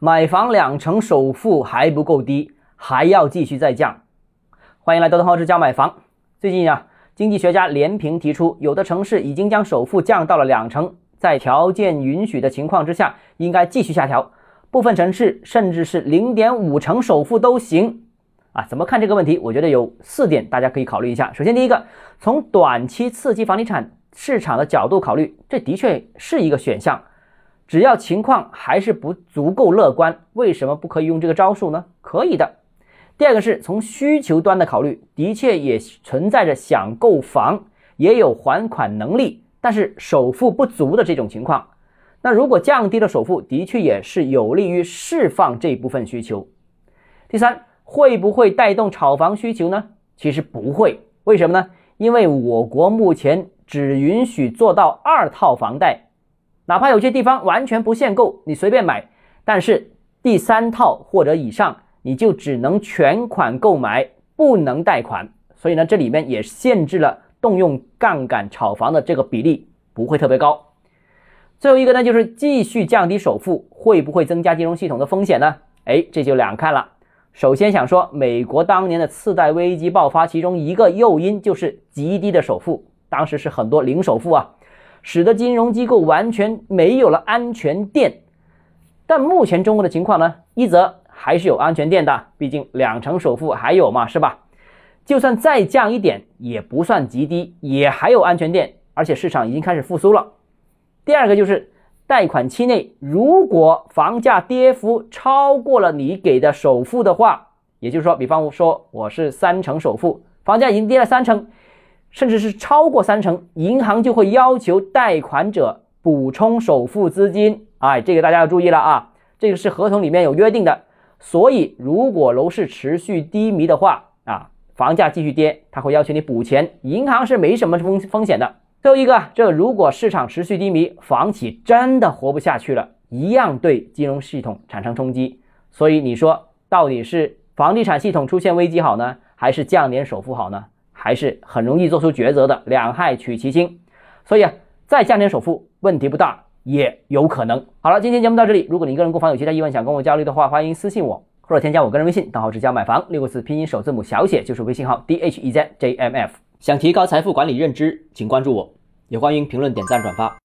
买房两成首付还不够低，还要继续再降。欢迎来到东浩之家买房。最近啊，经济学家连平提出，有的城市已经将首付降到了两成，在条件允许的情况之下，应该继续下调。部分城市甚至是零点五成首付都行。啊，怎么看这个问题？我觉得有四点大家可以考虑一下。首先，第一个，从短期刺激房地产市场的角度考虑，这的确是一个选项。只要情况还是不足够乐观，为什么不可以用这个招数呢？可以的。第二个是从需求端的考虑，的确也存在着想购房，也有还款能力，但是首付不足的这种情况。那如果降低了首付，的确也是有利于释放这部分需求。第三。会不会带动炒房需求呢？其实不会，为什么呢？因为我国目前只允许做到二套房贷，哪怕有些地方完全不限购，你随便买，但是第三套或者以上，你就只能全款购买，不能贷款。所以呢，这里面也限制了动用杠杆炒房的这个比例不会特别高。最后一个呢，就是继续降低首付，会不会增加金融系统的风险呢？哎，这就两看了。首先想说，美国当年的次贷危机爆发，其中一个诱因就是极低的首付，当时是很多零首付啊，使得金融机构完全没有了安全垫。但目前中国的情况呢，一则还是有安全垫的，毕竟两成首付还有嘛，是吧？就算再降一点，也不算极低，也还有安全垫，而且市场已经开始复苏了。第二个就是。贷款期内，如果房价跌幅超过了你给的首付的话，也就是说，比方说我是三成首付，房价已经跌了三成，甚至是超过三成，银行就会要求贷款者补充首付资金。哎，这个大家要注意了啊，这个是合同里面有约定的。所以，如果楼市持续低迷的话啊，房价继续跌，他会要求你补钱，银行是没什么风风险的。最后一个，这如果市场持续低迷，房企真的活不下去了，一样对金融系统产生冲击。所以你说，到底是房地产系统出现危机好呢，还是降点首付好呢？还是很容易做出抉择的，两害取其轻。所以啊，再降点首付，问题不大，也有可能。好了，今天节目到这里。如果你个人购房有其他疑问，想跟我交流的话，欢迎私信我，或者添加我个人微信，账号是加买房六个字拼音首字母小写，就是微信号 d h e z j m f。想提高财富管理认知，请关注我，也欢迎评论、点赞、转发。